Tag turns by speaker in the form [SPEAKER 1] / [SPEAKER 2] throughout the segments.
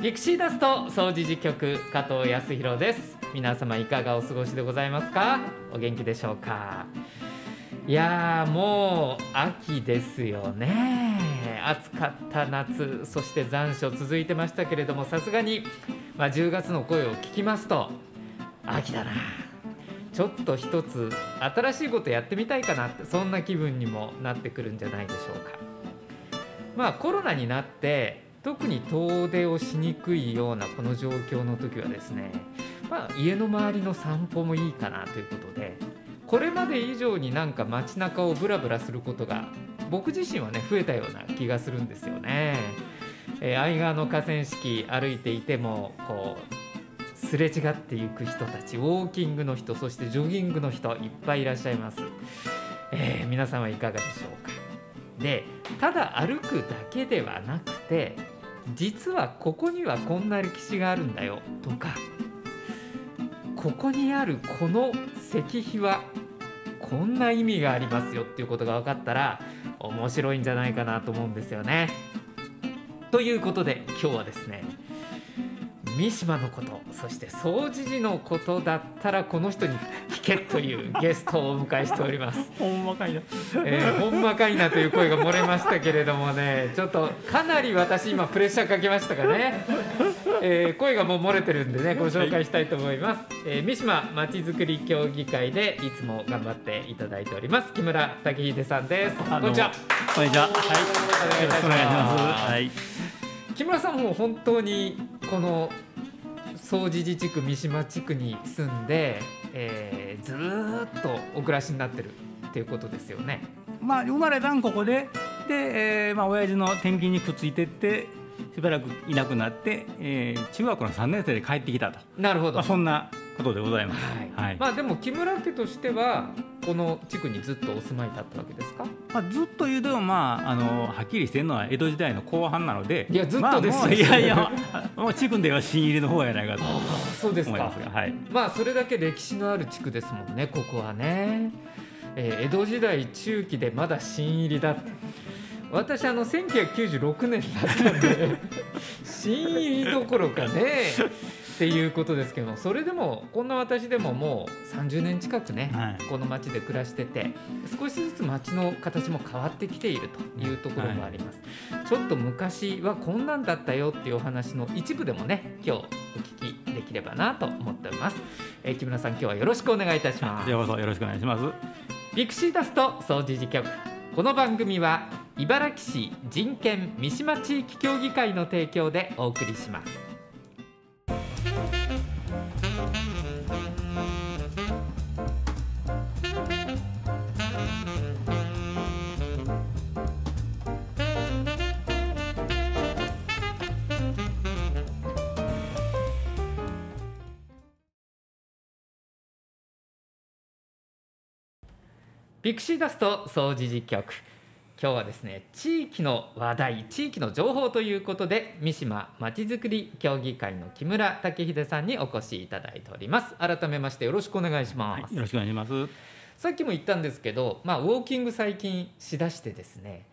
[SPEAKER 1] ギクシーダスト総持事局加藤康弘です。皆様いかがお過ごしでございますか？お元気でしょうか？いやーもう秋ですよね。暑かった夏そして残暑続いてましたけれどもさすがに、まあ、10月の声を聞きますと秋だな。ちょっと一つ新しいことやってみたいかなってそんな気分にもなってくるんじゃないでしょうか。まあコロナになって特に遠出をしにくいようなこの状況の時はですね、まあ、家の周りの散歩もいいかなということでこれまで以上になんか街中をブラブラすることが僕自身はね増えたような気がするんですよね。えー、愛川の河川敷歩いていてもこうすれ違っていく人たちウォーキングの人そしてジョギングの人いっぱいいらっしゃいます。えー、皆さんはいかがでしょうかでただ歩くだけではなくて実はここにはこんな歴史があるんだよとかここにあるこの石碑はこんな意味がありますよっていうことが分かったら面白いんじゃないかなと思うんですよね。ということで今日はですね三島のことそして総持寺のことだったらこの人に聞けというゲストをお迎えしております。
[SPEAKER 2] ほんまかいな、
[SPEAKER 1] えー、ほんまかいなという声が漏れましたけれどもね ちょっとかなり私今プレッシャーかけましたかね、えー、声がもう漏れてるんでねご紹介したいと思います、えー、三島まちづくり協議会でいつも頑張っていただいております。木村武秀さんです。こんにちは。
[SPEAKER 2] こんにちは。はい。よろしくお願いします。はい。
[SPEAKER 1] 木村さんも本当にこの総持寺地区三島地区に住んで、えー、ずっとお暮らしになってるっていうことですよね。
[SPEAKER 2] まあ生まれたんここで。で、えー、まあ親父の転勤にくっついてってしばらくいなくなって、えー、中学校の3年生で帰ってきたと。
[SPEAKER 1] なるほど、
[SPEAKER 2] まあ、そんなことでございます。
[SPEAKER 1] はい、はい、まあでも木村家としてはこの地区にずっとお住まいだったわけですか？
[SPEAKER 2] まあずっと言うとまああのはっきりしてるのは江戸時代の後半なので、
[SPEAKER 1] いやずっとです、
[SPEAKER 2] まあ、いやいやもう地区では新入りの方やないかと
[SPEAKER 1] そうですか。
[SPEAKER 2] はい。
[SPEAKER 1] まあそれだけ歴史のある地区ですもんねここはね。えー、江戸時代中期でまだ新入りだって。私あの1996年だったんで 新入りどころかねっていうことですけどそれでもこんな私でももう30年近くね、はい、この町で暮らしてて少しずつ町の形も変わってきているというところもあります、はい、ちょっと昔はこんなんだったよっていうお話の一部でもね今日お聞きできればなと思っております、えー、木村さん今日はよろしくお願いいたします。
[SPEAKER 2] よろしくお願いします。
[SPEAKER 1] ビクシーダスト総持事局。この番組は茨城市人権三島地域協議会の提供でお送りしますピクシーダスト総持事局。今日はですね地域の話題地域の情報ということで三島まちづくり協議会の木村武秀さんにお越しいただいております。改めましてよろしくお願いします、
[SPEAKER 2] はい、よろしくお願いします。
[SPEAKER 1] さっきも言ったんですけどまあウォーキング最近しだしてですね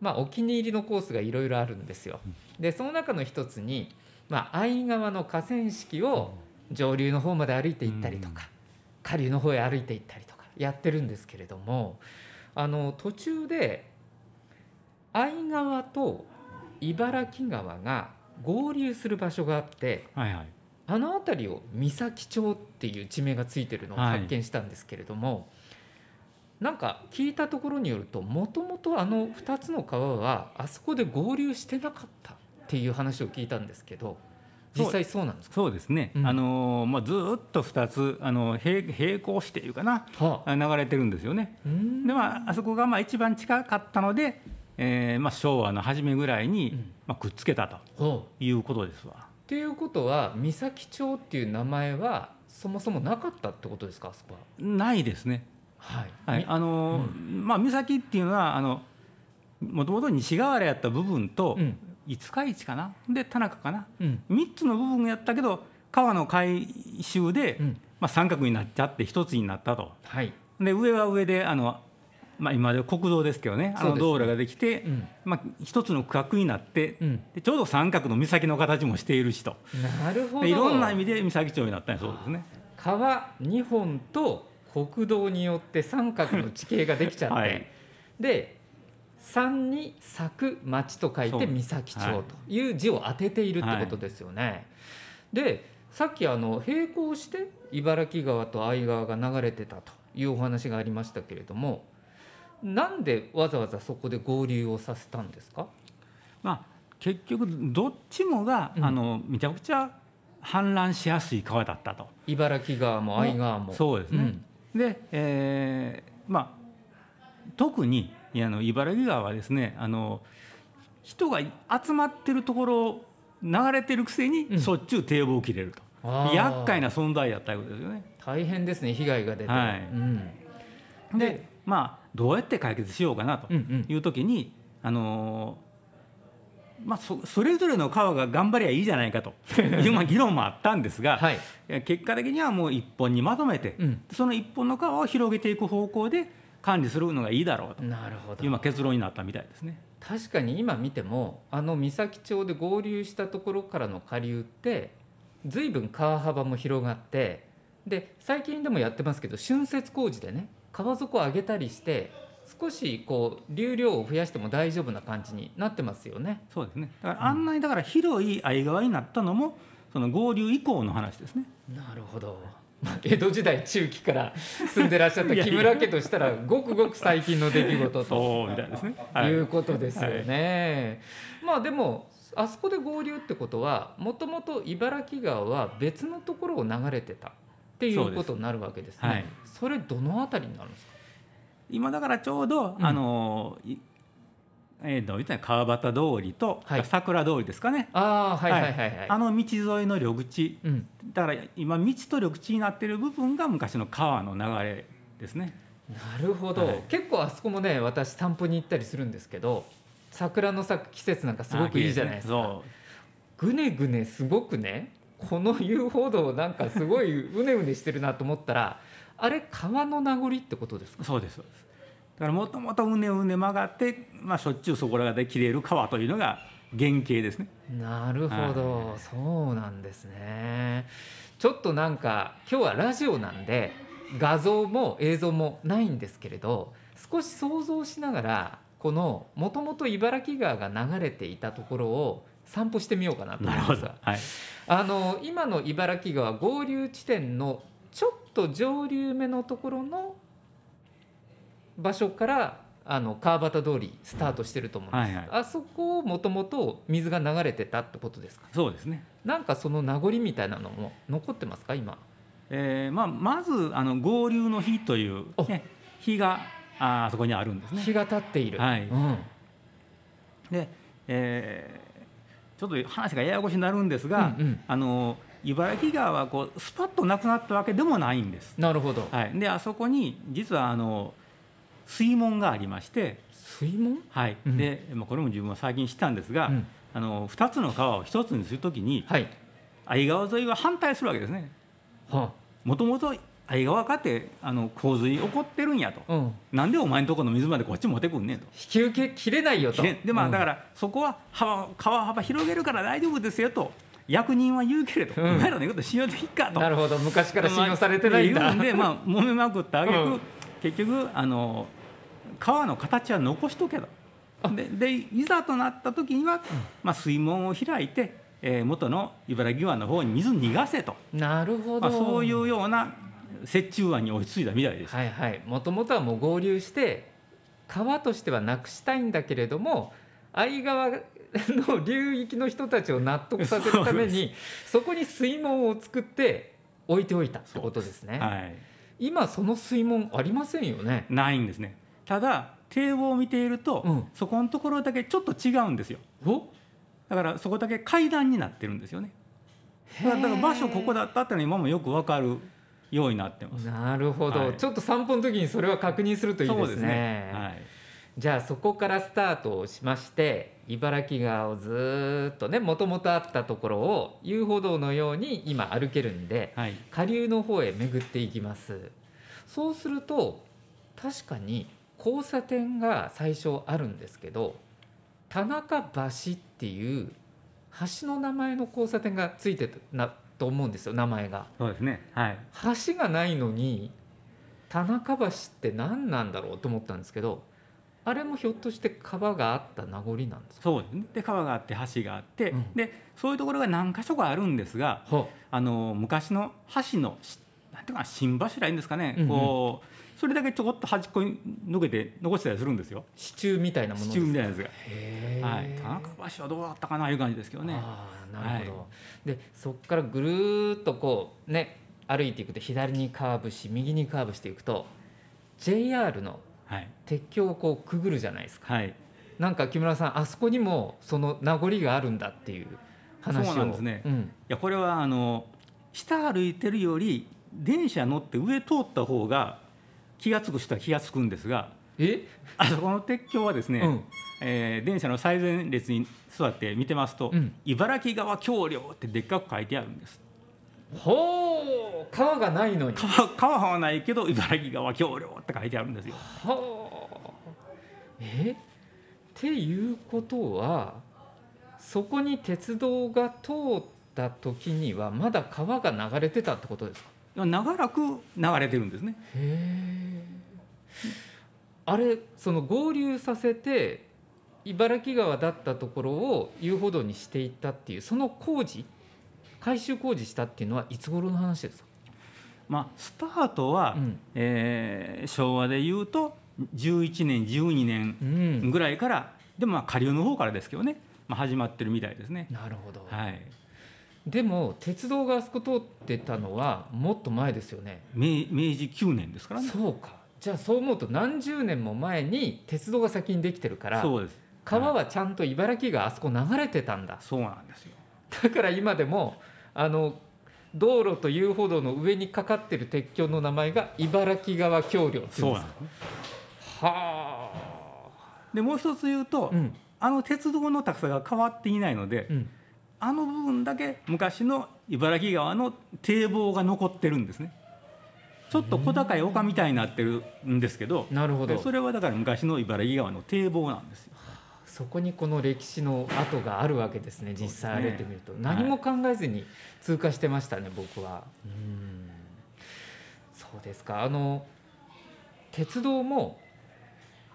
[SPEAKER 1] まあお気に入りのコースがいろいろあるんですよ。でその中の一つにまあ相川の河川敷を上流の方まで歩いていったりとか下流の方へ歩いていったりとかやってるんですけれどもあの途中で相川と茨城川が合流する場所があって、はいはい、あの辺りを三崎町っていう地名がついてるのを発見したんですけれども、はい、なんか聞いたところによるともともとあの2つの川はあそこで合流してなかったっていう話を聞いたんですけど実際そうなんです
[SPEAKER 2] そうですね、うん、あのまあ、ずっと2つあの並並行していうかな、はあ、流れてるんですよね。でまああそこがまあ一番近かったので、えーまあ、昭和の初めぐらいに、まあ、くっつけたということですわ。
[SPEAKER 1] っていうことは三崎町っていう名前はそもそもなかったってことですかあそこは？
[SPEAKER 2] ないですね。
[SPEAKER 1] はい、
[SPEAKER 2] はい、あの、うん、まあ三崎っていうのはあのもともと西側原やった部分と、うん。五日市かな？で田中かな、うん、3つの部分やったけど川の改修で、うん、まあ、三角になっちゃって一つになったと、
[SPEAKER 1] はい、
[SPEAKER 2] で上は上であのまあ、今で国道ですけどねあの道路ができて、
[SPEAKER 1] うん。
[SPEAKER 2] まあ、一つの区画になって、
[SPEAKER 1] うん。
[SPEAKER 2] でちょうど三角の岬の形もしているしと。
[SPEAKER 1] なるほど。
[SPEAKER 2] でいろんな意味で岬町になったそうですね。
[SPEAKER 1] 川2本と国道によって三角の地形ができちゃって、
[SPEAKER 2] はい。
[SPEAKER 1] で山に咲く町と書いて
[SPEAKER 2] そう。
[SPEAKER 1] 三崎町という字を当てているってことですよね。でさっきあの並行して茨城川と相川が流れてたというお話がありましたけれどもなんでわざわざそこで合流をさせたんですか？
[SPEAKER 2] まあ、結局どっちもが、
[SPEAKER 1] うん。
[SPEAKER 2] あのめちゃくちゃ氾濫しやすい川だったと。
[SPEAKER 1] 茨城川も相川も。
[SPEAKER 2] そうですね、
[SPEAKER 1] ん。
[SPEAKER 2] で、えーまあ、特にあの茨城川はですねあの人が集まってるところを流れてるくせ
[SPEAKER 1] うん。
[SPEAKER 2] にしょっちゅう堤防を切れると、厄介な存在やったいうことですよね。
[SPEAKER 1] 大変ですね被害が出て。
[SPEAKER 2] はい。
[SPEAKER 1] うん。
[SPEAKER 2] でまあどうやって解決しようかなという時に、あのまあ、そそれぞれの川が頑張りゃいいじゃないかと いうまあ議論もあったんですが、
[SPEAKER 1] はい。
[SPEAKER 2] え結果的にはもう一本にまとめて、
[SPEAKER 1] うん。
[SPEAKER 2] その一本の川を広げていく方向で管理するのがいいだろうと
[SPEAKER 1] なるほど。
[SPEAKER 2] いうまあ結論になったみたいですね。
[SPEAKER 1] 確かに今見てもあの三崎町で合流したところからの下流って随分川幅も広がってで最近でもやってますけど浚渫工事でね川底を上げたりして少しこう流量を増やしても大丈夫な感じになってますよね。
[SPEAKER 2] そうですねだからあんなにだから広い相川になったのもその合流以降の話ですね。
[SPEAKER 1] なるほど。まあ江戸時代中期から住んでらっしゃった 木村家としたらごくごく最近の出来事と
[SPEAKER 2] みたいですね。
[SPEAKER 1] いうことですよね。まあでもあそこで合流ってことはもともと茨城川は別のところを流れてたっていうことになるわけですね。
[SPEAKER 2] はい
[SPEAKER 1] それどのあたりになるんですか？
[SPEAKER 2] 今だからちょうど、
[SPEAKER 1] うん
[SPEAKER 2] あのいえー、どう言ったら川端通りと、
[SPEAKER 1] はい
[SPEAKER 2] 桜通りですかね。
[SPEAKER 1] ああはいはいはいはい。
[SPEAKER 2] あの道沿いの緑地
[SPEAKER 1] うん。
[SPEAKER 2] だから今道と緑地になっている部分が昔の川の流れですね。
[SPEAKER 1] なるほど、
[SPEAKER 2] はい
[SPEAKER 1] 結構あそこもね私散歩に行ったりするんですけど桜の咲く季節なんかすごくいいじゃないですか。
[SPEAKER 2] そ
[SPEAKER 1] ぐねぐねすごくねこの遊歩道なんかすごいうねうねしてるなと思ったら あれ川の名残ってことですか？
[SPEAKER 2] うそうですそうです。だからもともとうねうね曲がって、まあ、しょっちゅうそこらで切れる川というのが原型ですね。
[SPEAKER 1] なるほど、そうなんですねちょっとなんか今日はラジオなんで画像も映像もないんですけれど少し想像しながらこのもともと茨城川が流れていたところを散歩してみようかなと思
[SPEAKER 2] ない。
[SPEAKER 1] ますが
[SPEAKER 2] はい。
[SPEAKER 1] あの今の茨城川合流地点のちょっと上流目のところの場所からあの川端通りスタートしてると思うんです、
[SPEAKER 2] はいはい。
[SPEAKER 1] あそこをもともと水が流れてたってことですか？
[SPEAKER 2] そうですね。
[SPEAKER 1] なんかその名残みたいなのも残ってますか今？
[SPEAKER 2] えーまあ、まずあの合流の日という、ね、日があーそこにあるんですね。
[SPEAKER 1] 日が経っている、
[SPEAKER 2] はい。
[SPEAKER 1] うん、
[SPEAKER 2] で、えーちょっと話がややこしになるんですが、
[SPEAKER 1] うんうん。
[SPEAKER 2] あの茨城川はこうスパッとなくなったわけでもないんです。
[SPEAKER 1] なるほど。
[SPEAKER 2] はい、であそこに実はあの水門がありまして、
[SPEAKER 1] 水門、
[SPEAKER 2] はい。
[SPEAKER 1] うん。
[SPEAKER 2] でまあ、これも自分は最近知ったんですが、
[SPEAKER 1] うん。
[SPEAKER 2] あの2つの川を1つにするときに
[SPEAKER 1] はい。
[SPEAKER 2] 相川沿いは反対するわけですね。
[SPEAKER 1] は
[SPEAKER 2] もともと相川かってあの洪水起こってるんやと。
[SPEAKER 1] あ、うん、
[SPEAKER 2] なんでお前んとこの水までこっち持ってくんねんと。
[SPEAKER 1] 引き受けきれないよと。
[SPEAKER 2] でまあ
[SPEAKER 1] うん。
[SPEAKER 2] だからそこは幅川幅広げるから大丈夫ですよと。役人は言うけれど、
[SPEAKER 1] うん。
[SPEAKER 2] お前らの言うこと信用できっかと。
[SPEAKER 1] なるほど。昔から信用されてないんだ、
[SPEAKER 2] まあ言うんでまあ揉めまくったあげく、
[SPEAKER 1] うん。
[SPEAKER 2] 結局あの川の形は残しとけと。ででいざとなった時には、まあ、水門を開いて、えー元の茨城湾の方に水逃がせと、
[SPEAKER 1] なるほど、
[SPEAKER 2] まあ、そういうような折衷案に追いついたみたいです。
[SPEAKER 1] はいはい。もともとはもう合流して川としてはなくしたいんだけれども相川の流域の人たちを納得させるためにそこに水門を作って置いておいたってことですね、
[SPEAKER 2] はい。
[SPEAKER 1] 今その水門ありませんよね。
[SPEAKER 2] ないんですね。ただ堤防を見ていると、
[SPEAKER 1] うん。
[SPEAKER 2] そこのところだけちょっと違うんですよ。
[SPEAKER 1] お？
[SPEAKER 2] だからそこだけ階段になってるんですよね。だからだから場所ここだったってのは今もよくわかるようになってます。
[SPEAKER 1] なるほど、
[SPEAKER 2] はい。
[SPEAKER 1] ちょっと散歩の時にそれは確認するといいですね。
[SPEAKER 2] そうはい。
[SPEAKER 1] じゃあそこからスタートをしまして茨城川をずーっとねもともとあったところを遊歩道のように今歩けるんで
[SPEAKER 2] はい。
[SPEAKER 1] 下流の方へ巡っていきます。そうすると確かに交差点が最初あるんですけど田中橋っていう橋の名前の交差点がついてたなと思うんですよ名前が。
[SPEAKER 2] そうですね。はい。
[SPEAKER 1] 橋がないのに田中橋って何なんだろうと思ったんですけどあれもひょっとして川があった名残なんですか？
[SPEAKER 2] そうです。ねで川があって橋があって、
[SPEAKER 1] うん。
[SPEAKER 2] でそういうところが何箇所かあるんですが
[SPEAKER 1] は
[SPEAKER 2] あの昔の橋のしなんていうかな新柱いいんですかね、
[SPEAKER 1] うんうん。
[SPEAKER 2] こうそれだけちょこっと端っこに抜けて残してたりするんですよ。
[SPEAKER 1] 支柱みたいなもの
[SPEAKER 2] 支
[SPEAKER 1] ですか？
[SPEAKER 2] 柱みたいなやつが。はい、田中橋はどうだったかないう感じですけどね。
[SPEAKER 1] ああなるほど、
[SPEAKER 2] は
[SPEAKER 1] でそこからぐるーっとこうね歩いていくと左にカーブし右にカーブしていくと JR の
[SPEAKER 2] はい、
[SPEAKER 1] 鉄橋をこうくぐるじゃないですか。
[SPEAKER 2] はい、
[SPEAKER 1] なんか木村さんあそこにもその名残があるんだっていう話を。
[SPEAKER 2] そうなんですね。
[SPEAKER 1] うん。
[SPEAKER 2] いやこれはあの下歩いてるより電車乗って上通った方が気が付く人は気が付くんですが
[SPEAKER 1] え、
[SPEAKER 2] あそこの鉄橋はですね、
[SPEAKER 1] うん。
[SPEAKER 2] えー電車の最前列に座って見てますと「
[SPEAKER 1] うん。
[SPEAKER 2] 茨城川橋梁」ってでっかく書いてあるんです。
[SPEAKER 1] ほう。川がないのに。
[SPEAKER 2] 川川はないけど茨城川橋梁って書いてあるんですよ。
[SPEAKER 1] はあえ？っていうことはそこに鉄道が通った時にはまだ川が流れてたってことですか？
[SPEAKER 2] 長らく流れてるんですね。
[SPEAKER 1] あれその合流させて茨城川だったところを遊歩道にしていったっていうその工事改修工事したっていうのはいつ頃の話ですか、
[SPEAKER 2] まあスタートは、
[SPEAKER 1] うん。
[SPEAKER 2] えー昭和でいうと11年12年
[SPEAKER 1] うん、
[SPEAKER 2] ぐらいから、でもまあ下流の方からですけどね、まあ、始まってるみたいですね。
[SPEAKER 1] なるほど、
[SPEAKER 2] はい、
[SPEAKER 1] でも鉄道があそこ通ってたのはもっと前ですよね
[SPEAKER 2] 明明治9年ですからね。
[SPEAKER 1] そうかじゃあそう思うと何十年も前に鉄道が先にできてるから
[SPEAKER 2] そうです。
[SPEAKER 1] 川はちゃんと茨城があそこ流れてたんだ
[SPEAKER 2] そうなんですよ。
[SPEAKER 1] だから今でもあの道路と遊歩道の上にかかってる鉄橋の名前が茨城川橋梁ってい
[SPEAKER 2] そううん
[SPEAKER 1] ですか
[SPEAKER 2] なんですね。
[SPEAKER 1] は
[SPEAKER 2] でもう一つ言うと、
[SPEAKER 1] あうん
[SPEAKER 2] あの鉄道の高さが変わっていないので、
[SPEAKER 1] うん
[SPEAKER 2] あの部分だけ昔の茨城川の堤防が残ってるんですね。ちょっと小高い丘みたいになってるんですけど、
[SPEAKER 1] なるほど。
[SPEAKER 2] でそれはだから昔の茨城川の堤防なんですよ。
[SPEAKER 1] そこにこの歴史の跡があるわけですね実際歩いてみると、何も考えずに通過してましたね僕は。うん。そうですか。あの鉄道も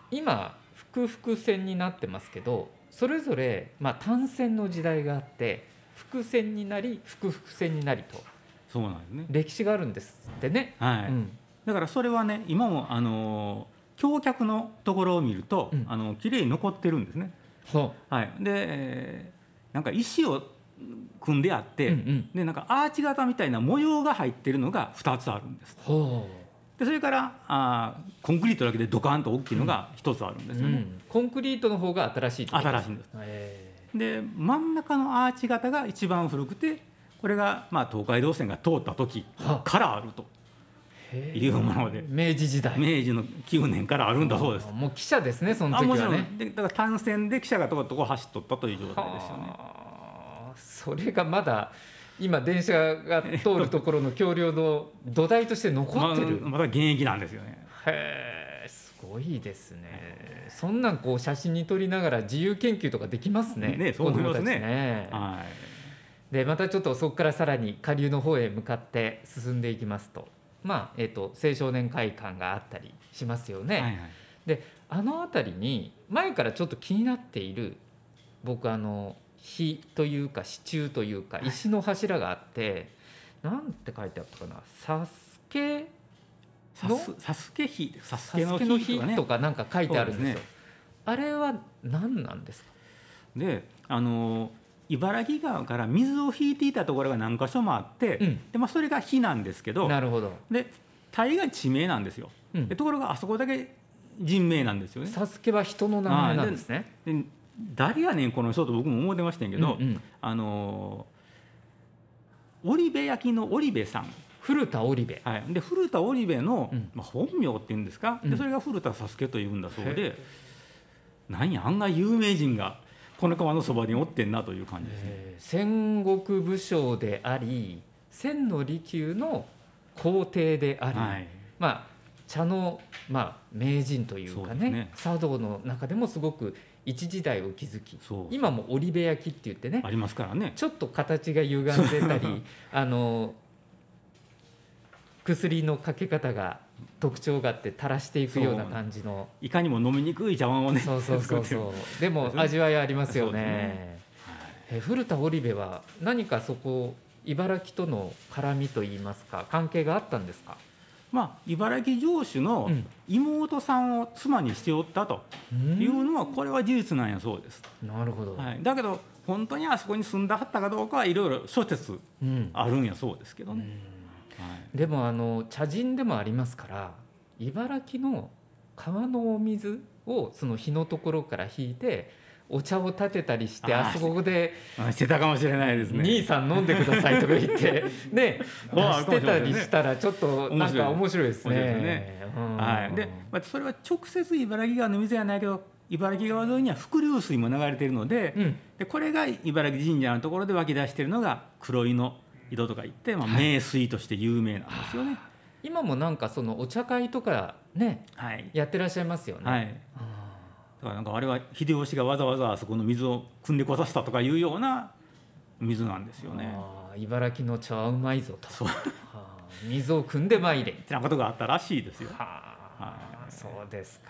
[SPEAKER 1] 今複々線になってますけどそれぞれ、まあ、単線の時代があって複線になり複々線になりと
[SPEAKER 2] そうなんですね。
[SPEAKER 1] 歴史があるんですってね、
[SPEAKER 2] はい。
[SPEAKER 1] うん
[SPEAKER 2] だからそれはね今もあの橋脚のところを見ると、
[SPEAKER 1] うん
[SPEAKER 2] あの綺麗に残ってるんですね。
[SPEAKER 1] は
[SPEAKER 2] はい、で、えーなんか石を組んであって、
[SPEAKER 1] うんうん
[SPEAKER 2] でなんかアーチ型みたいな模様が入ってるのが2つあるんです。
[SPEAKER 1] ほ
[SPEAKER 2] でそれからあーコンクリートだけでドカンと大きいのが1つあるんで
[SPEAKER 1] う、
[SPEAKER 2] すよね。
[SPEAKER 1] うん。コンクリートの方が新しい
[SPEAKER 2] 新しいんです。
[SPEAKER 1] え
[SPEAKER 2] で真ん中のアーチ型が一番古くてこれがまあ東海道線が通った時
[SPEAKER 1] は。
[SPEAKER 2] からあると
[SPEAKER 1] え
[SPEAKER 2] いうもので。
[SPEAKER 1] 明治時代。
[SPEAKER 2] 明治の9年からあるんだそうです。
[SPEAKER 1] もう記者ですねその時はね。
[SPEAKER 2] ん。でだから単線で記者がとことこ走っとったという状態ですよね。
[SPEAKER 1] はあ。それがまだ今電車が通るところの橋梁の土台として残ってる、
[SPEAKER 2] まあ、まだ現役なんですよね。
[SPEAKER 1] へえすごいですねそんなんこう写真に撮りながら自由研究とかできますね
[SPEAKER 2] ねそう思いますね
[SPEAKER 1] ね
[SPEAKER 2] はい。
[SPEAKER 1] でまたちょっとそこからさらに下流の方へ向かって進んでいきますとまあえっ、と青少年会館があったりしますよね、
[SPEAKER 2] はいはい。
[SPEAKER 1] であの辺りに前からちょっと気になっている僕あの火というか支柱というか石の柱があって、なんて書いてあったかな「サスケ？の？
[SPEAKER 2] サスケ火サス
[SPEAKER 1] サ
[SPEAKER 2] ケの
[SPEAKER 1] スケの火
[SPEAKER 2] 火とかね。
[SPEAKER 1] とかなんか書いてあるんですよ。
[SPEAKER 2] す
[SPEAKER 1] あれは何なんですか？
[SPEAKER 2] であの茨城川から水を引いていたところが何箇所もあって、
[SPEAKER 1] うん
[SPEAKER 2] でまあ、それが火なんですけど
[SPEAKER 1] なるほど。
[SPEAKER 2] で大概地名なんですよ。
[SPEAKER 1] うん
[SPEAKER 2] でところがあそこだけ人名なんですよね。
[SPEAKER 1] サスケは人の名前なんですね。
[SPEAKER 2] で誰やねんこの人と僕も思ってましたけど、
[SPEAKER 1] うんうん。
[SPEAKER 2] あの織部焼きの織部さん。
[SPEAKER 1] 古田織部。
[SPEAKER 2] はい、で古田織部の、
[SPEAKER 1] うん。
[SPEAKER 2] まあ、本名っていうんですか、
[SPEAKER 1] うん。
[SPEAKER 2] でそれが古田佐助というんだそう
[SPEAKER 1] へ
[SPEAKER 2] でなんや案外有名人がこの川のそばにおってんなという感じですね。
[SPEAKER 1] え。ー戦国武将であり千の利休の皇帝であり、
[SPEAKER 2] はい。
[SPEAKER 1] まあ茶の、まあ、名人というかね
[SPEAKER 2] ね。
[SPEAKER 1] 茶道の中でもすごく一時代を築き今も織部焼きって言ってね
[SPEAKER 2] ありますからね。
[SPEAKER 1] ちょっと形が歪んでたり あの薬のかけ方が特徴があって垂らしていくような感じの。
[SPEAKER 2] いかにも飲みにくい茶碗をね
[SPEAKER 1] そうそうそうそう。でも味わいありますよね。
[SPEAKER 2] ね。
[SPEAKER 1] え古田織部は何かそこ茨城との絡みといいますか関係があったんですか？
[SPEAKER 2] まあ茨城城主の
[SPEAKER 1] うん。
[SPEAKER 2] 妹さんを妻にしておったというのはこれは事実なんやそうです、
[SPEAKER 1] なるほど、
[SPEAKER 2] はい、だけど本当にあそこに住んだはったかどうかはいろいろ諸説
[SPEAKER 1] うん。
[SPEAKER 2] あるんやそうですけどね、
[SPEAKER 1] うん。
[SPEAKER 2] はい。
[SPEAKER 1] でもあの茶人でもありますから茨城の川のお水をその火のところから引いてお茶を立てたりしてあそこで
[SPEAKER 2] あしてたかもしれないですね。
[SPEAKER 1] 兄さん飲んでくださいとか言って ねしてたりしたらちょっとなんか面白いですね。
[SPEAKER 2] はい、で、まあ、それは直接茨城川の水じゃないけど茨城川沿いには伏流水も流れているので,、
[SPEAKER 1] うん。
[SPEAKER 2] でこれが茨城神社のところで湧き出しているのが黒いの井戸とか言って、まあ、名水として有名なんですよね。
[SPEAKER 1] 今もなんかそのお茶会とかね
[SPEAKER 2] はい、
[SPEAKER 1] やってらっしゃいますよね。
[SPEAKER 2] はい。
[SPEAKER 1] あ
[SPEAKER 2] だからなんかあれは秀吉がわざわざあそこの水を汲んでこさせたとかいうような水なんです
[SPEAKER 1] ー
[SPEAKER 2] よね。
[SPEAKER 1] 茨城の茶はうまいぞと。
[SPEAKER 2] そう
[SPEAKER 1] はあ水を汲んでまいれ。
[SPEAKER 2] ってなことがあったらしいですよ。
[SPEAKER 1] は
[SPEAKER 2] い
[SPEAKER 1] そうですか。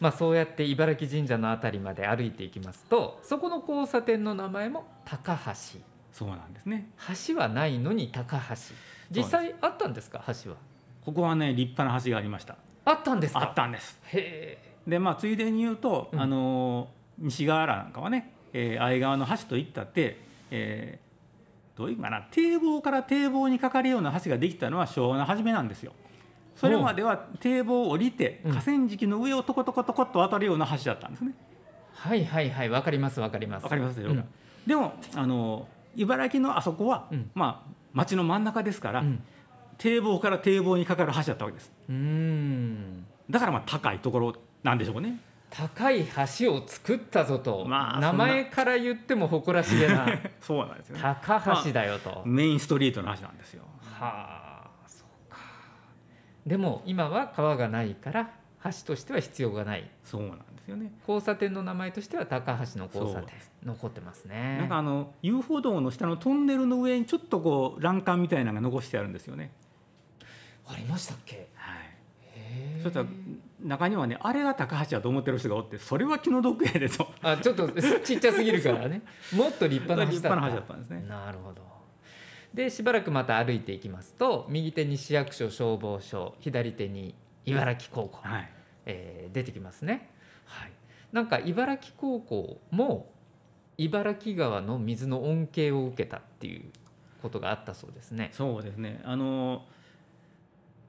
[SPEAKER 1] まあそうやって茨城神社のあたりまで歩いていきますとそこの交差点の名前も高橋
[SPEAKER 2] そうなんですね。
[SPEAKER 1] 橋はないのに高橋実際あったんですか橋は？
[SPEAKER 2] ここはね立派な橋がありました。
[SPEAKER 1] あったんですか？
[SPEAKER 2] あったんです。
[SPEAKER 1] へえ
[SPEAKER 2] でまあついでに言うと、
[SPEAKER 1] うん。
[SPEAKER 2] あの西側原なんかはね、えー、相川の橋といったって、えーどういうかな堤防から堤防にかかるような橋ができたのは昭和の初めなんですよ。それまでは堤防を降りて
[SPEAKER 1] うん。
[SPEAKER 2] 河川敷の上をトコトコトコっと渡るような橋だったんですね。
[SPEAKER 1] はいはいはいわかりますわかります。
[SPEAKER 2] わかりますでしょう
[SPEAKER 1] ん。
[SPEAKER 2] でもあの茨城のあそこは、
[SPEAKER 1] うん。
[SPEAKER 2] まあ町の真ん中ですから、
[SPEAKER 1] うん。
[SPEAKER 2] 堤防から堤防にかかる橋だったわけです。
[SPEAKER 1] うーん。
[SPEAKER 2] だからまあ高いところなんでしょうね。
[SPEAKER 1] 高い橋を作ったぞと、
[SPEAKER 2] まあ
[SPEAKER 1] 名前から言っても誇らしげな
[SPEAKER 2] そうなんですよね。
[SPEAKER 1] 高橋だよと、
[SPEAKER 2] メインストリートの橋なんですよ。
[SPEAKER 1] はあそうかでも今は川がないから橋としては必要がない
[SPEAKER 2] そうなんですよね。
[SPEAKER 1] 交差点の名前としては高橋の交差点残ってますね
[SPEAKER 2] なんかあの遊歩道の下のトンネルの上にちょっとこう欄干みたいなのが残してあるんですよね。
[SPEAKER 1] ありましたっけ？
[SPEAKER 2] はい。そしたら中にはねあれが高橋だと思ってる人がおってそれは気の毒やでと。
[SPEAKER 1] あちょっとちっちゃすぎるからね もっと立派な橋だった
[SPEAKER 2] 立派な橋だったんですね。
[SPEAKER 1] なるほどでしばらくまた歩いていきますと右手に市役所消防署左手に茨城高校、
[SPEAKER 2] はい。
[SPEAKER 1] えー出てきますね、はい、なんか茨城高校も茨城川の水の恩恵を受けたっていうことがあったそうですね
[SPEAKER 2] そうですね。あの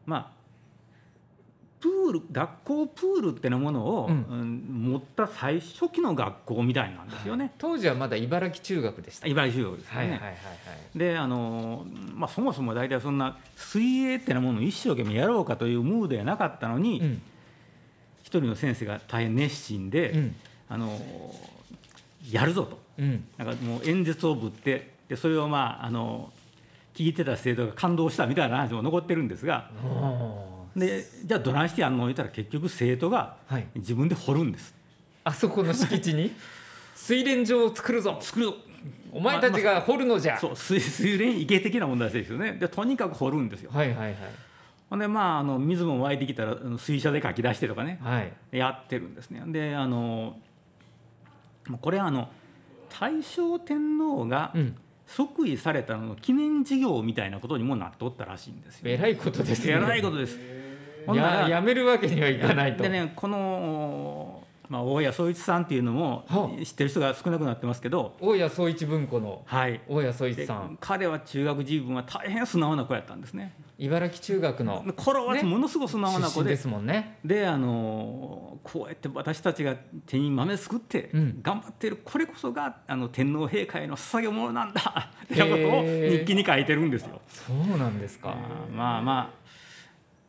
[SPEAKER 2] まあプール学校プールってなものを、
[SPEAKER 1] うん。
[SPEAKER 2] うん持った最初期の学校みたいなんですよね。
[SPEAKER 1] 当時はまだ茨城中学でした。
[SPEAKER 2] 茨城中学ですよね。
[SPEAKER 1] はいはいはいはい。
[SPEAKER 2] であのまあ、そもそも大体そんな水泳ってなものを一生懸命やろうかというムードやなかったのに、
[SPEAKER 1] うん。
[SPEAKER 2] 一人の先生が大変熱心で、
[SPEAKER 1] うん。
[SPEAKER 2] あのやるぞと。
[SPEAKER 1] うん。
[SPEAKER 2] なんかもう演説をぶってでそれをまああの聞いてた生徒が感動したみたいな話も残ってるんですが
[SPEAKER 1] おー
[SPEAKER 2] でじゃあどないしてやんの言ったら結局生徒が
[SPEAKER 1] はい。
[SPEAKER 2] 自分で掘るんです。
[SPEAKER 1] あそこの敷地に？水練場を作るぞ。
[SPEAKER 2] 作るぞ。
[SPEAKER 1] お前たちが掘るのじゃ、
[SPEAKER 2] そう水水練池的な問題ですよね。でとにかく掘るんですよ。
[SPEAKER 1] はいはいはい。
[SPEAKER 2] ほんでまああの水も湧いてきたら水車でかき出してとかね。
[SPEAKER 1] はい。
[SPEAKER 2] やってるんですね。であのこれはあの大正天皇が
[SPEAKER 1] うん
[SPEAKER 2] 即位されたのの記念事業みたいなことにもなっとったらしいんですよ。
[SPEAKER 1] えらいことですね
[SPEAKER 2] えらいことです。ほんな
[SPEAKER 1] や
[SPEAKER 2] ら
[SPEAKER 1] やめるわけにはいかないと
[SPEAKER 2] でねこの、まあ、大谷宗一さんっていうのも
[SPEAKER 1] はあ
[SPEAKER 2] 知ってる人が少なくなってますけど、
[SPEAKER 1] 大谷宗一文庫の
[SPEAKER 2] はい、
[SPEAKER 1] 大谷宗一
[SPEAKER 2] で
[SPEAKER 1] さん
[SPEAKER 2] 彼は中学時分は大変素直な子やったんですね。
[SPEAKER 1] 茨城中学の
[SPEAKER 2] 頃は
[SPEAKER 1] ね
[SPEAKER 2] ものすごく素直な子で,、
[SPEAKER 1] ですもんね。
[SPEAKER 2] であのこうやって私たちが手に豆すくって
[SPEAKER 1] うん。
[SPEAKER 2] 頑張っているこれこそがあの天皇陛下への捧げ物なんだ。ってなことを日記に書いてるんですよ。
[SPEAKER 1] そうなんですか。
[SPEAKER 2] まあまあ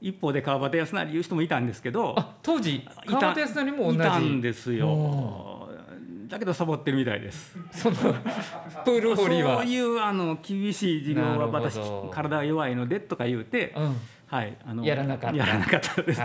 [SPEAKER 2] 一方で川端康成いう人もいたんですけど
[SPEAKER 1] あ当時川端康成も同じ
[SPEAKER 2] いたんですよ。
[SPEAKER 1] お。
[SPEAKER 2] だけどサボってるみたいです。
[SPEAKER 1] そのプール掘りは。
[SPEAKER 2] そういうあの厳しい授業は私体が弱いのでとか言うて
[SPEAKER 1] うん。
[SPEAKER 2] はい
[SPEAKER 1] あのやらなかった。
[SPEAKER 2] やらなかったです。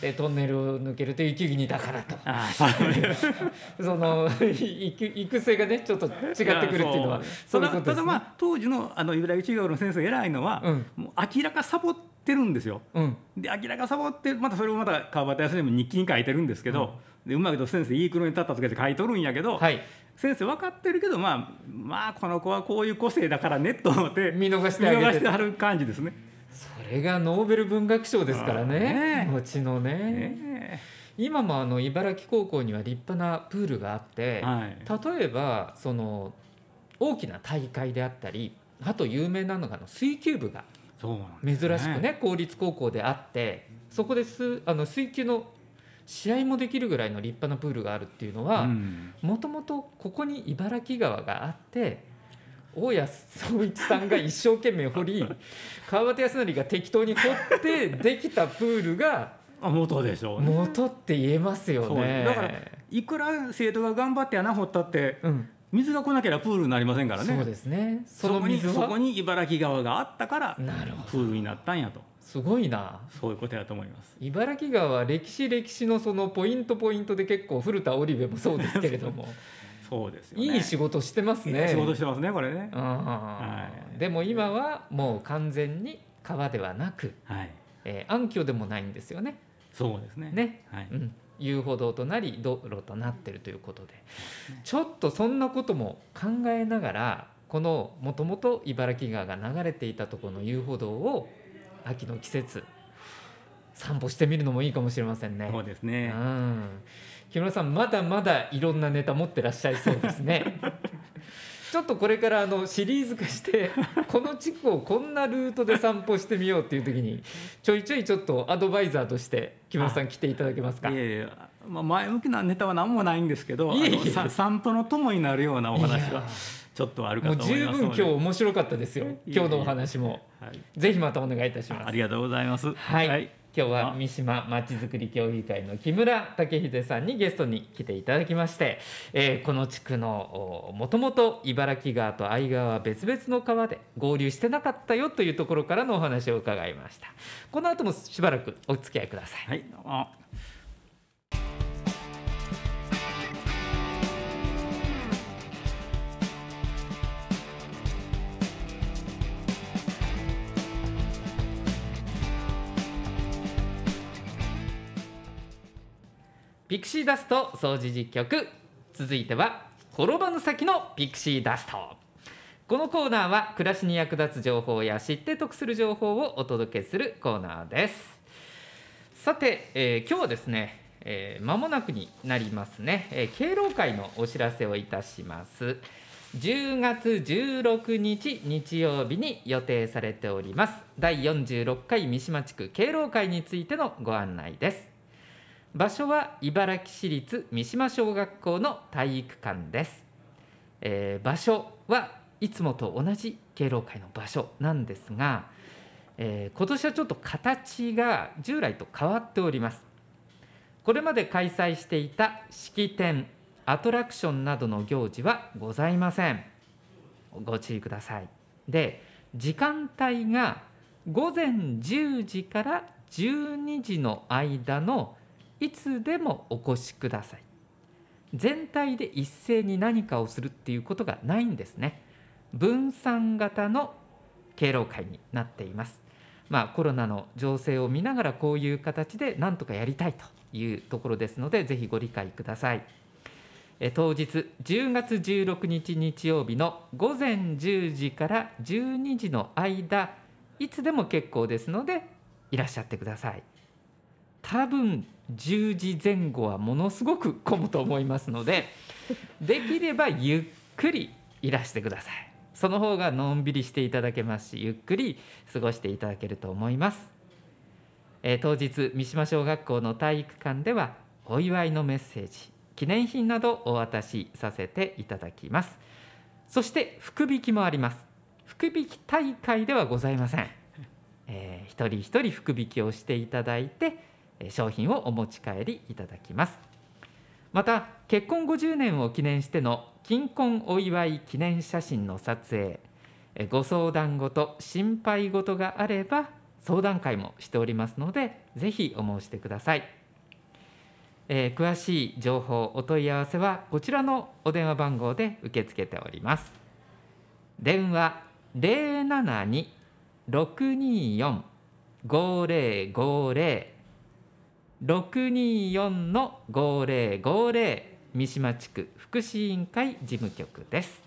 [SPEAKER 1] でトンネルを抜けると雪国だからと。その育成がねちょっと違ってくるっていうのはそう。いうことです、ね、
[SPEAKER 2] ただまあ当時のあの茨城中学の先生偉いのは、うん、もう明らかサボってるんですよ。うん、で明らかサボってまたそれをまた川端康にも日記に書いてるんですけど、うん、でうまくと先生いい黒に立ったとかで書いとるんやけど、はい、先生分かってるけどまあまあこの子はこういう個性だからねと思って
[SPEAKER 1] 見逃してあげて。見逃
[SPEAKER 2] してはる感じですね。
[SPEAKER 1] それがノーベル文学賞ですからね。後のね。ね今もあの茨城高校には立派なプールがあって、はい、例えばその大きな大会であったりあと有名なのがの水球部が珍しくね、ね、公立高校であってそこですあの水球の試合もできるぐらいの立派なプールがあるっていうのはもともとここに茨城川があって大谷宗一さんが一生懸命掘り 川端康成が適当に掘ってできたプールが
[SPEAKER 2] 元でしょう、
[SPEAKER 1] ね、元って言えますよね。
[SPEAKER 2] だからいくら生徒が頑張って穴掘ったって、うん、水が来なければプールになりませんからね。
[SPEAKER 1] そうですね。
[SPEAKER 2] その水そこに茨城川があったからプールになったんやと
[SPEAKER 1] すごいな。
[SPEAKER 2] そういうことやと思います。
[SPEAKER 1] 茨城川は歴史歴史のそのポイントポイントで結構古田織部もそうですけれども。
[SPEAKER 2] そうですよ、
[SPEAKER 1] ね、いい仕事してますね。
[SPEAKER 2] 仕事してますねこれね、
[SPEAKER 1] はい、でも今はもう完全に川ではなく、はい。えー、暗渠でもないんですよね。
[SPEAKER 2] そうですね。
[SPEAKER 1] ね、はい、うん、遊歩道となり道路となってるということで、ちょっとそんなことも考えながらこのもともと茨城川が流れていたところの遊歩道を秋の季節散歩してみるのもいいかもしれませんね。
[SPEAKER 2] そうですね、う
[SPEAKER 1] ん、木村さんまだまだいろんなネタ持ってらっしゃいそうですね。ちょっとこれからあのシリーズ化して この地区をこんなルートで散歩してみようっていう時にちょいちょいちょっとアドバイザーとして木村さん来ていただけますか？
[SPEAKER 2] いやいや、まあ、前向きなネタは何もないんですけどいい散歩の友になるようなお話はちょっとあるかと思います
[SPEAKER 1] もう十分今日面白かったですよ。今日のお話も、はい、ぜひまたお願いいたします。
[SPEAKER 2] ありがとうございます。
[SPEAKER 1] はい、はい。今日は三島まちづくり協議会の木村武秀さんにゲストに来ていただきまして、えー、この地区のもともと茨城川と相川は別々の川で合流してなかったよというところからのお話を伺いました。この後もしばらくお付き合いください、
[SPEAKER 2] はい
[SPEAKER 1] ピクシーダスト掃除実局続いては転ばぬ先のピクシーダスト。このコーナーは暮らしに役立つ情報や知って得する情報をお届けするコーナーです。さて、えー、今日はですねえー、間もなくになりますね、えー、敬老会のお知らせをいたします。10月16日日曜日に予定されております。第46回三島地区敬老会についてのご案内です。場所は茨城市立三島小学校の体育館です、えー、場所はいつもと同じ敬老会の場所なんですが、えー、今年はちょっと形が従来と変わっております。これまで開催していた式典アトラクションなどの行事はございません。ご注意ください。で時間帯が午前10時から12時の間のいつでもお越しください。全体で一斉に何かをするっていうことがないんですね。分散型の敬老会になっています。まあコロナの情勢を見ながらこういう形で何とかやりたいというところですのでぜひご理解ください。当日10月16日日曜日の午前10時から12時の間いつでも結構ですのでいらっしゃってください。多分10時前後はものすごく混むと思いますので できればゆっくりいらしてください。その方がのんびりしていただけますしゆっくり過ごしていただけると思います、えー、当日三島小学校の体育館ではお祝いのメッセージ記念品などお渡しさせていただきます。そして福引きもあります。福引き大会ではございません、えー、一人一人福引きをしていただいて商品をお持ち帰りいただきます。また結婚50年を記念しての金婚お祝い記念写真の撮影ご相談事心配事があれば相談会もしておりますのでぜひお申してください、えー、詳しい情報お問い合わせはこちらのお電話番号で受け付けております。電話072-624-5050 624の5050三島地区福祉委員会事務局です。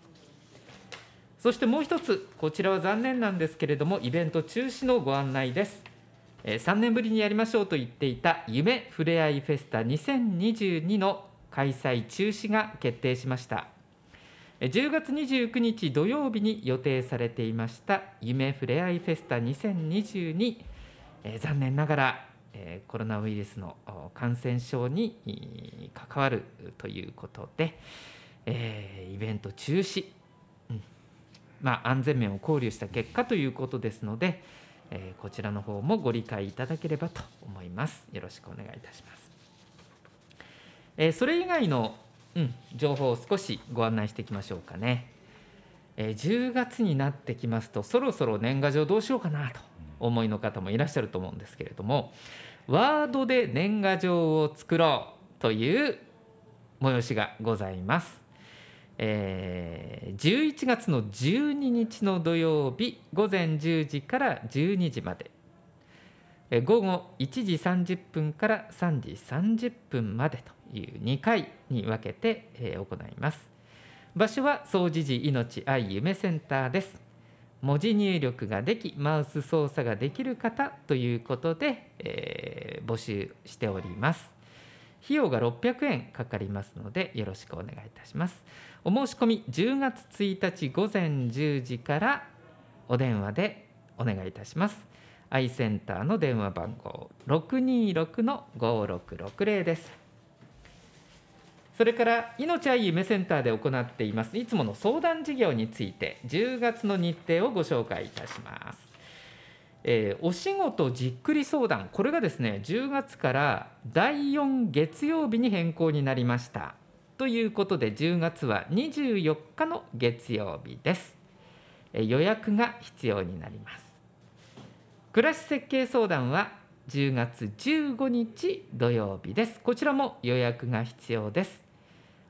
[SPEAKER 1] そしてもう一つこちらは残念なんですけれどもイベント中止のご案内です。3年ぶりにやりましょうと言っていた夢ふれあいフェスタ2022の開催中止が決定しました。10月29日土曜日に予定されていました夢ふれあいフェスタ2022、え残念ながら、えコロナウイルスの感染症に関わるということで、えイベント中止まあ、安全面を考慮した結果ということですので、え、こちらの方もご理解いただければと思います。よろしくお願いいたします。え、それ以外の、うん、情報を少しご案内していきましょうかね。え、10月になってきますとそろそろ年賀状どうしようかなと思いの方もいらっしゃると思うんですけれどもワードで年賀状を作ろうという催しがございます。えー、11月の12日の土曜日午前10時から12時まで、えー、午後1時30分から3時30分までという2回に分けて、えー、行います。場所は総持寺命愛夢センターです。文字入力ができマウス操作ができる方ということで、えー、募集しております費用が600円かかりますのでよろしくお願いいたしますお申し込み10月1日午前10時からお電話でお願いいたします。アイセンターの電話番号626-5660です。それから命愛夢センターで行っていますいつもの相談事業について10月の日程をご紹介いたします。えー、お仕事じっくり相談これがですね10月から第4月曜日に変更になりました。ということで10月は24日の月曜日ですえ予約が必要になります暮らし設計相談は10月15日土曜日です。こちらも予約が必要です。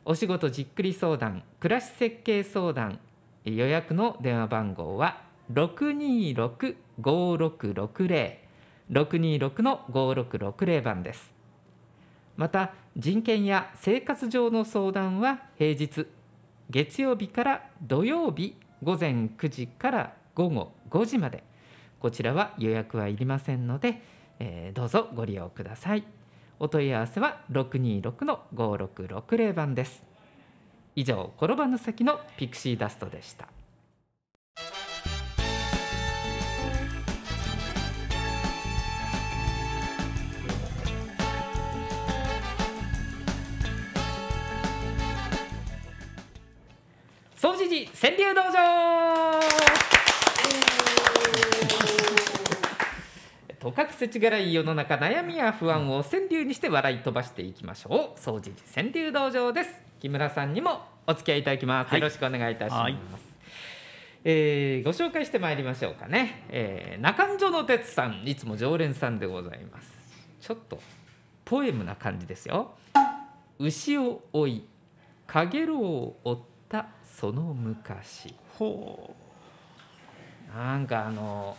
[SPEAKER 1] お仕事じっくり相談暮らし設計相談予約の電話番号は626-5660 626の5660番です。また人権や生活上の相談は平日月曜日から土曜日午前9時から午後5時まで。こちらは予約はいりませんので、えー、どうぞご利用ください。お問い合わせは626の5660番です。以上転ばぬ先のピクシーダストでした。総知事川柳道場。とかくせちがらい世の中悩みや不安を川柳にして笑い飛ばしていきましょう。総知事川柳道場です。木村さんにもお付き合いいただきます、はい、よろしくお願いいたします、えー、ご紹介してまいりましょうかね、えー、中条の哲さんいつも常連さんでございます。ちょっとポエムな感じですよ。牛を追いかげろうを追ったその昔。ほう。なんかあの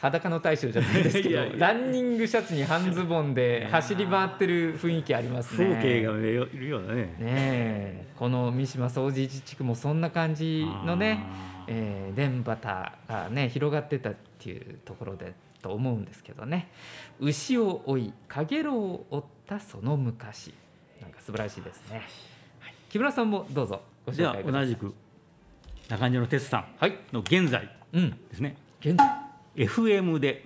[SPEAKER 1] 裸の大将じゃないですけど ランニングシャツに半ズボンで走り回ってる雰囲気ありますね。
[SPEAKER 2] 風景がいるようなね。
[SPEAKER 1] ねこの三島総持地区もそんな感じのね、えー、電波がね広がってたっていうところでと思うんですけどね。牛を追いかげろうを追ったその昔。なんか素晴らしいですね。木村さんもどうぞ
[SPEAKER 2] ご紹介同じく中島哲さんの現在ですね、
[SPEAKER 1] うん、現在
[SPEAKER 2] FM で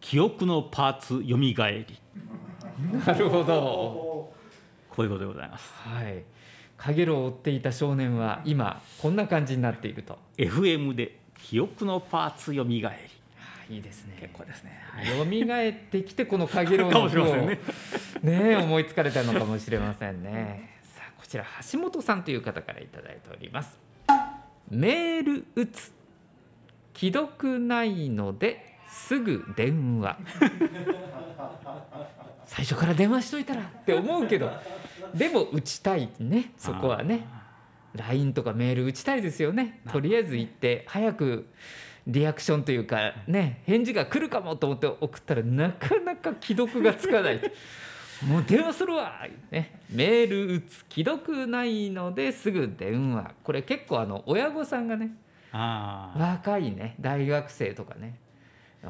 [SPEAKER 2] 記憶のパーツよみがえり。
[SPEAKER 1] なるほど。
[SPEAKER 2] こういうことでございます。
[SPEAKER 1] はい。影を追っていた少年は今こんな感じになっていると。
[SPEAKER 2] FM で記憶のパーツよみがえ
[SPEAKER 1] り。いいですね。
[SPEAKER 2] 結構ですね。
[SPEAKER 1] 蘇ってきてこの影の句を ね。ね思いつかれたのかもしれませんね。ちら橋本さんという方から頂いております。メール打つ既読ないのですぐ電話。最初から電話しといたらって思うけど。でも打ちたいね。そこはね。LINE とかメール打ちたいですよね。とりあえず行って早くリアクションというかね返事が来るかもと思って送ったらなかなか既読がつかない。もう電話するわ、ね、メール打つ。既読ないのですぐ電話。これ結構あの親御さんがね若いね大学生とかね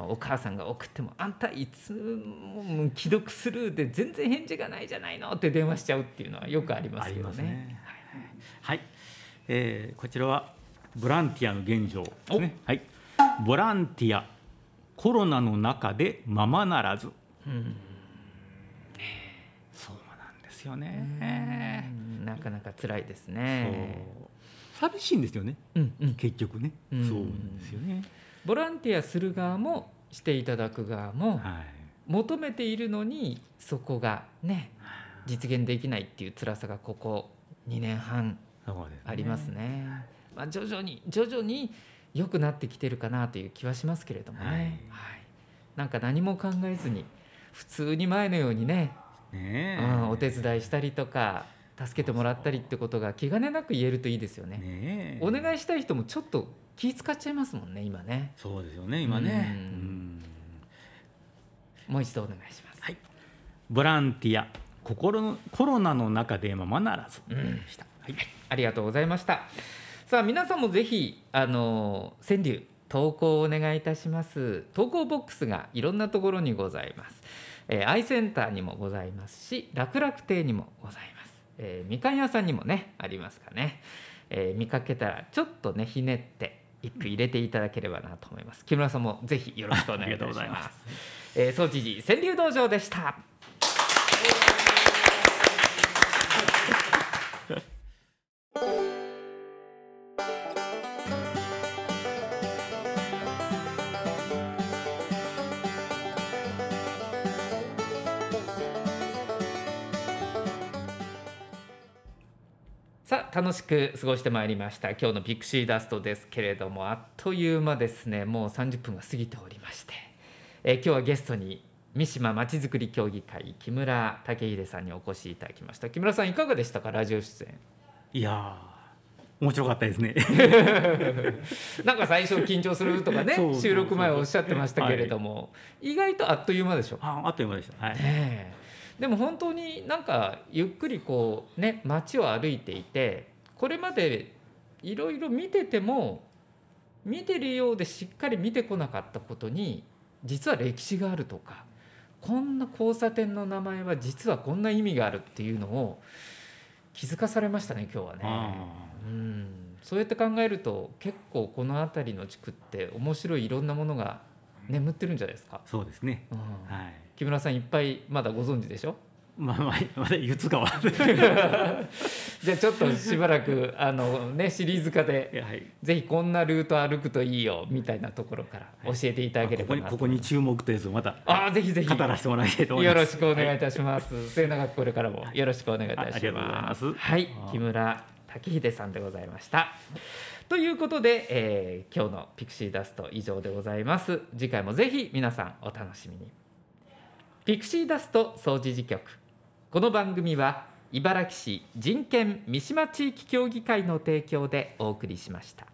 [SPEAKER 1] お母さんが送っても「あんたいつも既読スルーで全然返事がないじゃないの」って電話しちゃうっていうのはよくありますよね。ね
[SPEAKER 2] はい、はい、えー、こちらはボランティアの現状ですね。はい、ボランティアコロナの中でままならず。うんそうなんですよね。
[SPEAKER 1] なかなか辛いですね。
[SPEAKER 2] 寂しいんですよね。うんうん、結局ね、うん、そうですよね。
[SPEAKER 1] ボランティアする側もしていただく側も、求めているのにそこがね実現できないっていう辛さがここ2年半ありますね。すね。まあ、徐々に徐々に良くなってきてるかなという気はしますけれどもね、はい、はい、なんか何も考えずに普通に前のようにねね、うん、お手伝いしたりとか助けてもらったりってことが気兼ねなく言えるといいですよね。ねお願いしたい人もちょっと気使っちゃいますもんね今ね。
[SPEAKER 2] そうですよね今ね、
[SPEAKER 1] もう一度お願いします、
[SPEAKER 2] はい、ボランティア。心のコロナの中でままならず。でした、
[SPEAKER 1] はい、ありがとうございました。さあ皆さんもぜひあの川柳投稿をお願いいたします。投稿ボックスがいろんなところにございます、えー、アイセンターにもございますし楽々亭にもございます、えー、みかん屋さんにもねありますかね、えー、見かけたらちょっとねひねって一句入れていただければなと思います。木村さんもぜひよろしくお願いいたします。えー、総知事川柳道場でしたさあ楽しく過ごしてまいりました。今日のピクシーダストですけれどもあっという間ですね。もう30分が過ぎておりまして、えー、今日はゲストに三島まちづくり協議会木村武秀さんにお越しいただきました。木村さんいかがでしたか？ラジオ出演。
[SPEAKER 2] いや面白かったですね。
[SPEAKER 1] なんか最初緊張するとかね 収録前おっしゃってましたけれども、はい、意外とあっという間でしょ？
[SPEAKER 2] ああっという間でした、はい、
[SPEAKER 1] でも本当になんかゆっくりこうね街を歩いていてこれまでいろいろ見てても見てるようでしっかり見てこなかったことに実は歴史があるとかこんな交差点の名前は実はこんな意味があるっていうのを気づかされましたね今日はね。うんそうやって考えると結構この辺りの地区って面白いいろんなものが眠ってるんじゃないですか。
[SPEAKER 2] そうですね。
[SPEAKER 1] うん、はい。木村さんいっぱいまだご存知でしょ？
[SPEAKER 2] まあまあまだ言つかは。
[SPEAKER 1] じゃあちょっとしばらくあのねシリーズ化で、はい、ぜひこんなルート歩くといいよみたいなところから教えていただければ
[SPEAKER 2] な、はい、ここに注目というやつをまた
[SPEAKER 1] あぜひぜひ。
[SPEAKER 2] 語らせてもらいたいと思
[SPEAKER 1] います。よろしくお願いいたします、はい、末永くこれからもよろしくお願いいたします。はい木村武秀さんでございました。ということで、えー、今日のピクシーダスト以上でございます。次回もぜひ皆さんお楽しみにピクシーダスト総除事局この番組は茨城市人権三島地域協議会の提供でお送りしました。